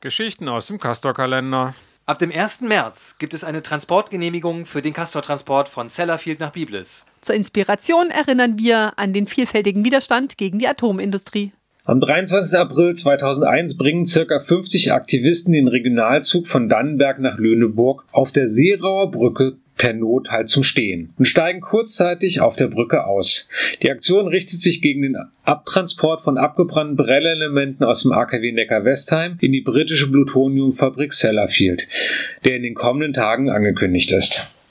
Geschichten aus dem Castor-Kalender. Ab dem 1. März gibt es eine Transportgenehmigung für den Castor-Transport von Sellafield nach Biblis. Zur Inspiration erinnern wir an den vielfältigen Widerstand gegen die Atomindustrie. Am 23. April 2001 bringen circa 50 Aktivisten den Regionalzug von Dannenberg nach Lüneburg auf der Seerauer Brücke per Not halt zum Stehen und steigen kurzzeitig auf der Brücke aus. Die Aktion richtet sich gegen den Abtransport von abgebrannten Brellelementen aus dem AKW Neckar-Westheim in die britische Plutoniumfabrik Sellafield, der in den kommenden Tagen angekündigt ist.